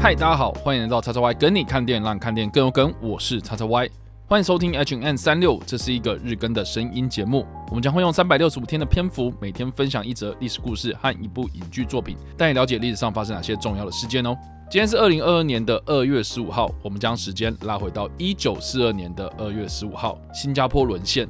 嗨，大家好，欢迎来到叉叉 Y 跟你看电影，让看电影更有梗。我是叉叉 Y，欢迎收听 H&M 三六，这是一个日更的声音节目。我们将会用三百六十五天的篇幅，每天分享一则历史故事和一部影剧作品，带你了解历史上发生哪些重要的事件哦。今天是二零二二年的二月十五号，我们将时间拉回到一九四二年的二月十五号，新加坡沦陷。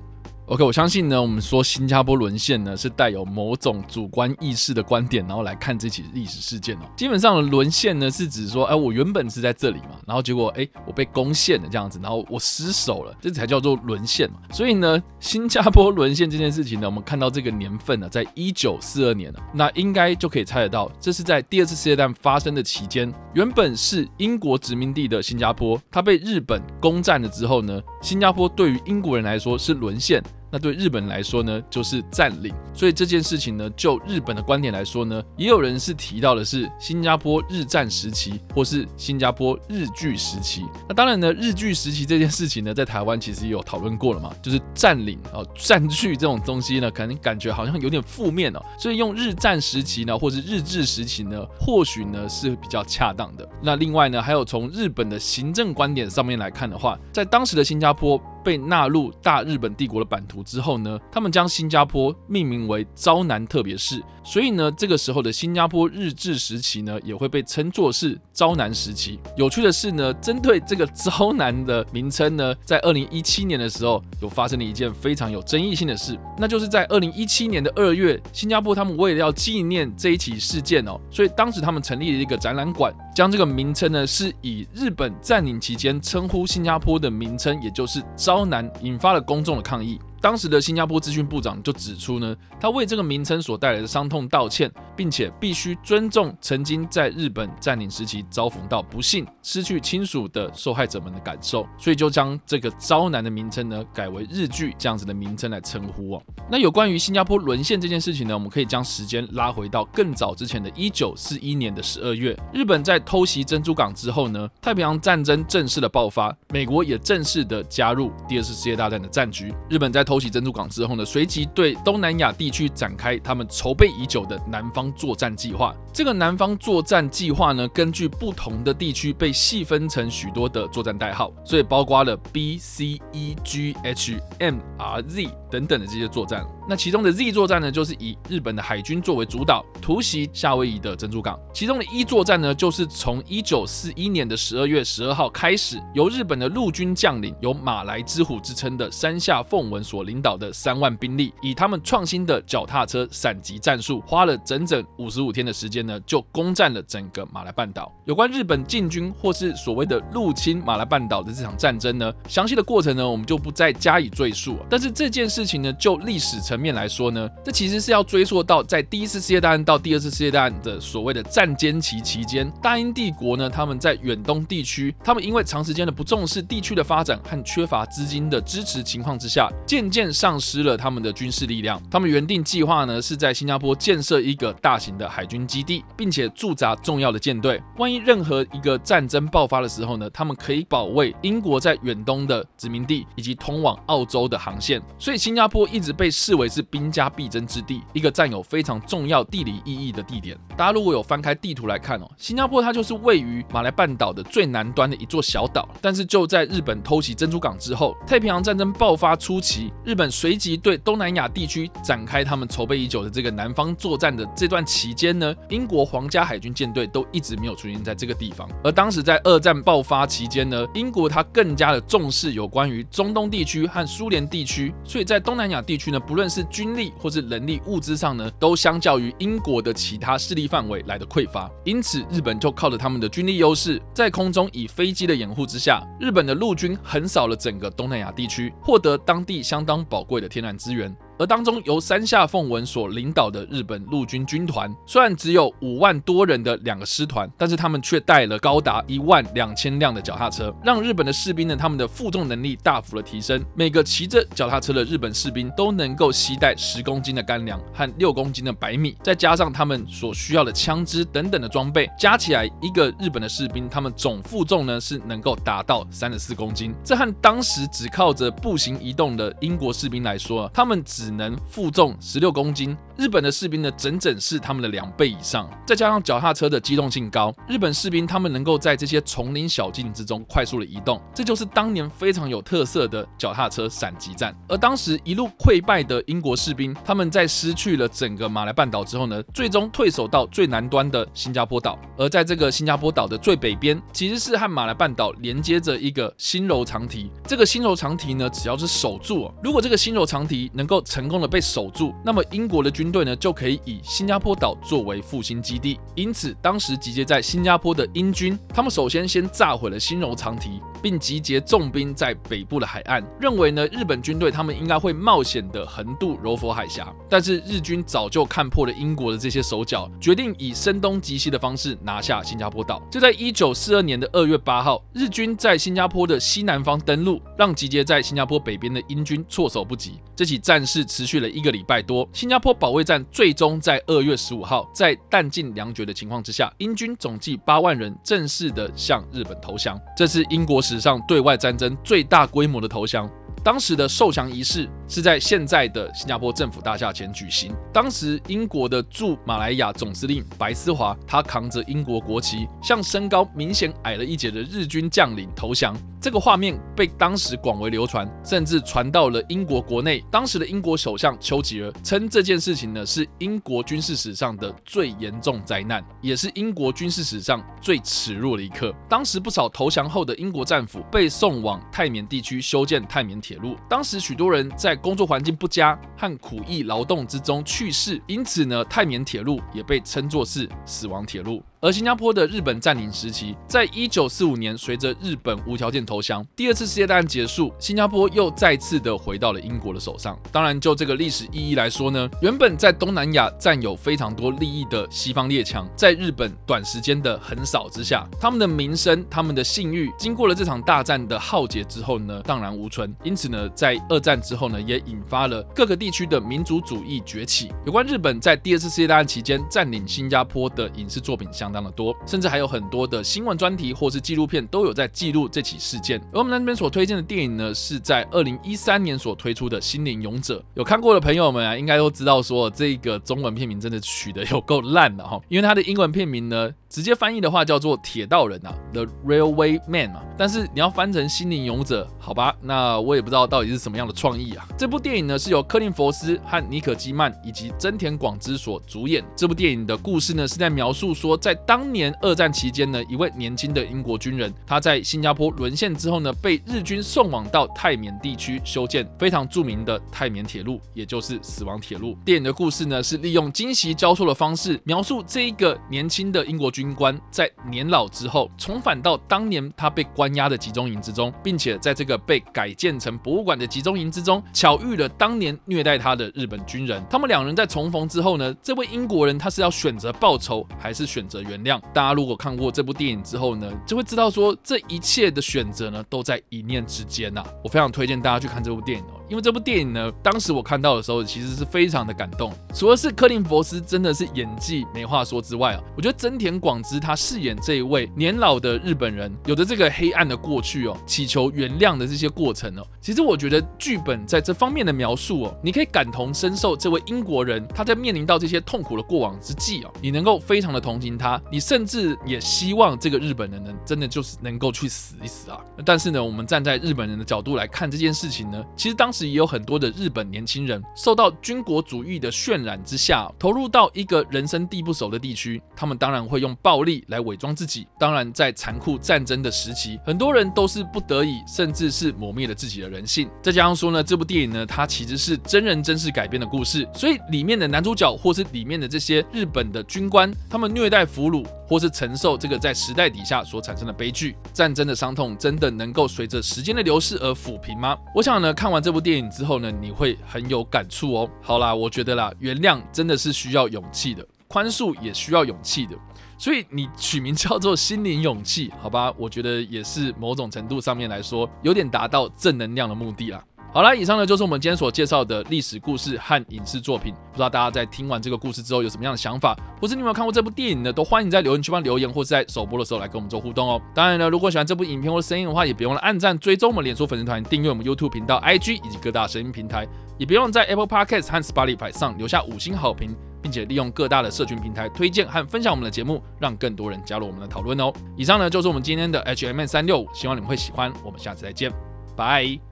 OK，我相信呢，我们说新加坡沦陷呢，是带有某种主观意识的观点，然后来看这起历史事件哦。基本上的沦陷呢，是指说，哎，我原本是在这里嘛，然后结果，哎，我被攻陷了这样子，然后我失守了，这才叫做沦陷嘛。所以呢，新加坡沦陷这件事情呢，我们看到这个年份呢，在一九四二年呢，那应该就可以猜得到，这是在第二次世界大战发生的期间，原本是英国殖民地的新加坡，它被日本攻占了之后呢，新加坡对于英国人来说是沦陷。那对日本来说呢，就是占领。所以这件事情呢，就日本的观点来说呢，也有人是提到的是新加坡日战时期，或是新加坡日据时期。那当然呢，日据时期这件事情呢，在台湾其实也有讨论过了嘛，就是占领哦、占据这种东西呢，可能感觉好像有点负面哦。所以用日战时期呢，或是日治时期呢，或许呢是比较恰当的。那另外呢，还有从日本的行政观点上面来看的话，在当时的新加坡。被纳入大日本帝国的版图之后呢，他们将新加坡命名为昭南特别市，所以呢，这个时候的新加坡日治时期呢，也会被称作是昭南时期。有趣的是呢，针对这个昭南的名称呢，在二零一七年的时候，有发生了一件非常有争议性的事，那就是在二零一七年的二月，新加坡他们为了要纪念这一起事件哦，所以当时他们成立了一个展览馆，将这个名称呢，是以日本占领期间称呼新加坡的名称，也就是。昭南引发了公众的抗议。当时的新加坡资讯部长就指出呢，他为这个名称所带来的伤痛道歉，并且必须尊重曾经在日本占领时期遭逢到不幸、失去亲属的受害者们的感受，所以就将这个招男的名称呢改为日剧这样子的名称来称呼哦。那有关于新加坡沦陷这件事情呢，我们可以将时间拉回到更早之前的一九四一年的十二月，日本在偷袭珍珠港之后呢，太平洋战争正式的爆发，美国也正式的加入第二次世界大战的战局，日本在偷袭珍珠港之后呢，随即对东南亚地区展开他们筹备已久的南方作战计划。这个南方作战计划呢，根据不同的地区被细分成许多的作战代号，所以包括了 B、C、E、G、H、M、R、Z 等等的这些作战。那其中的 Z 作战呢，就是以日本的海军作为主导，突袭夏威夷的珍珠港。其中的 E 作战呢，就是从一九四一年的十二月十二号开始，由日本的陆军将领，有马来之虎之称的山下奉文所领导的三万兵力，以他们创新的脚踏车闪击战术，花了整整五十五天的时间呢，就攻占了整个马来半岛。有关日本进军或是所谓的入侵马来半岛的这场战争呢，详细的过程呢，我们就不再加以赘述。但是这件事事情呢，就历史层面来说呢，这其实是要追溯到在第一次世界大战到第二次世界大战的所谓的战间期期间，大英帝国呢，他们在远东地区，他们因为长时间的不重视地区的发展和缺乏资金的支持情况之下，渐渐丧失了他们的军事力量。他们原定计划呢，是在新加坡建设一个大型的海军基地，并且驻扎重要的舰队。万一任何一个战争爆发的时候呢，他们可以保卫英国在远东的殖民地以及通往澳洲的航线。所以新加坡一直被视为是兵家必争之地，一个占有非常重要地理意义的地点。大家如果有翻开地图来看哦，新加坡它就是位于马来半岛的最南端的一座小岛。但是就在日本偷袭珍珠港之后，太平洋战争爆发初期，日本随即对东南亚地区展开他们筹备已久的这个南方作战的这段期间呢，英国皇家海军舰队都一直没有出现在这个地方。而当时在二战爆发期间呢，英国它更加的重视有关于中东地区和苏联地区，所以在东南亚地区呢，不论是军力或是人力物资上呢，都相较于英国的其他势力范围来的匮乏。因此，日本就靠着他们的军力优势，在空中以飞机的掩护之下，日本的陆军横扫了整个东南亚地区，获得当地相当宝贵的天然资源。而当中由山下奉文所领导的日本陆军军团，虽然只有五万多人的两个师团，但是他们却带了高达一万两千辆的脚踏车，让日本的士兵呢，他们的负重能力大幅的提升。每个骑着脚踏车的日本士兵都能够携带十公斤的干粮和六公斤的白米，再加上他们所需要的枪支等等的装备，加起来一个日本的士兵，他们总负重呢是能够达到三十四公斤。这和当时只靠着步行移动的英国士兵来说，他们只只能负重十六公斤。日本的士兵呢，整整是他们的两倍以上。再加上脚踏车的机动性高，日本士兵他们能够在这些丛林小径之中快速的移动，这就是当年非常有特色的脚踏车闪击战。而当时一路溃败的英国士兵，他们在失去了整个马来半岛之后呢，最终退守到最南端的新加坡岛。而在这个新加坡岛的最北边，其实是和马来半岛连接着一个新柔长堤。这个新柔长堤呢，只要是守住哦，如果这个新柔长堤能够成成功的被守住，那么英国的军队呢，就可以以新加坡岛作为复兴基地。因此，当时集结在新加坡的英军，他们首先先炸毁了新柔长堤。并集结重兵在北部的海岸，认为呢，日本军队他们应该会冒险的横渡柔佛海峡。但是日军早就看破了英国的这些手脚，决定以声东击西的方式拿下新加坡岛。就在一九四二年的二月八号，日军在新加坡的西南方登陆，让集结在新加坡北边的英军措手不及。这起战事持续了一个礼拜多，新加坡保卫战最终在二月十五号，在弹尽粮绝的情况之下，英军总计八万人正式的向日本投降。这是英国史上对外战争最大规模的投降。当时的受降仪式是在现在的新加坡政府大厦前举行。当时英国的驻马来亚总司令白思华，他扛着英国国旗，向身高明显矮了一截的日军将领投降。这个画面被当时广为流传，甚至传到了英国国内。当时的英国首相丘吉尔称这件事情呢，是英国军事史上的最严重灾难，也是英国军事史上最耻辱的一刻。当时不少投降后的英国战俘被送往泰缅地区修建泰缅铁路。当时许多人在 工作环境不佳和苦役劳动之中去世，因此呢，泰缅铁路也被称作是死亡铁路。而新加坡的日本占领时期，在一九四五年，随着日本无条件投降，第二次世界大战结束，新加坡又再次的回到了英国的手上。当然，就这个历史意义来说呢，原本在东南亚占有非常多利益的西方列强，在日本短时间的横扫之下，他们的名声、他们的信誉，经过了这场大战的浩劫之后呢，荡然无存。因此呢，在二战之后呢，也引发了各个地区的民族主义崛起。有关日本在第二次世界大战期间占领新加坡的影视作品相。当的多，甚至还有很多的新闻专题或是纪录片都有在记录这起事件。而我们那边所推荐的电影呢，是在二零一三年所推出的《心灵勇者》。有看过的朋友们啊，应该都知道说这个中文片名真的取得有够烂的哈，因为它的英文片名呢。直接翻译的话叫做铁道人啊，The Railway Man 嘛，但是你要翻成心灵勇者，好吧，那我也不知道到底是什么样的创意啊。这部电影呢是由柯林·佛斯和尼可·基曼以及真田广之所主演。这部电影的故事呢是在描述说，在当年二战期间呢，一位年轻的英国军人，他在新加坡沦陷之后呢，被日军送往到泰缅地区修建非常著名的泰缅铁路，也就是死亡铁路。电影的故事呢是利用今昔交错的方式描述这一个年轻的英国军官在年老之后重返到当年他被关押的集中营之中，并且在这个被改建成博物馆的集中营之中巧遇了当年虐待他的日本军人。他们两人在重逢之后呢，这位英国人他是要选择报仇还是选择原谅？大家如果看过这部电影之后呢，就会知道说这一切的选择呢都在一念之间呐。我非常推荐大家去看这部电影哦，因为这部电影呢，当时我看到的时候其实是非常的感动。除了是柯林·佛斯真的是演技没话说之外啊，我觉得真田广。广之他饰演这一位年老的日本人，有着这个黑暗的过去哦，祈求原谅的这些过程哦，其实我觉得剧本在这方面的描述哦，你可以感同身受这位英国人他在面临到这些痛苦的过往之际哦，你能够非常的同情他，你甚至也希望这个日本人呢，真的就是能够去死一死啊。但是呢，我们站在日本人的角度来看这件事情呢，其实当时也有很多的日本年轻人受到军国主义的渲染之下，投入到一个人生地不熟的地区，他们当然会用。暴力来伪装自己，当然，在残酷战争的时期，很多人都是不得已，甚至是磨灭了自己的人性。再加上说呢，这部电影呢，它其实是真人真事改编的故事，所以里面的男主角或是里面的这些日本的军官，他们虐待俘虏，或是承受这个在时代底下所产生的悲剧，战争的伤痛，真的能够随着时间的流逝而抚平吗？我想呢，看完这部电影之后呢，你会很有感触哦。好啦，我觉得啦，原谅真的是需要勇气的，宽恕也需要勇气的。所以你取名叫做心灵勇气，好吧？我觉得也是某种程度上面来说，有点达到正能量的目的啦。好了，以上呢就是我们今天所介绍的历史故事和影视作品。不知道大家在听完这个故事之后有什么样的想法，或是你有没有看过这部电影呢？都欢迎在留言区帮留言，或是在首播的时候来跟我们做互动哦。当然呢，如果喜欢这部影片或声音的话，也别忘了按赞、追踪我们脸书粉丝团、订阅我们 YouTube 频道、IG 以及各大声音平台，也别忘了在 Apple Podcast 和 Spotify 上留下五星好评，并且利用各大的社群平台推荐和分享我们的节目，让更多人加入我们的讨论哦。以上呢就是我们今天的 H M 三六五希望你们会喜欢。我们下次再见，拜。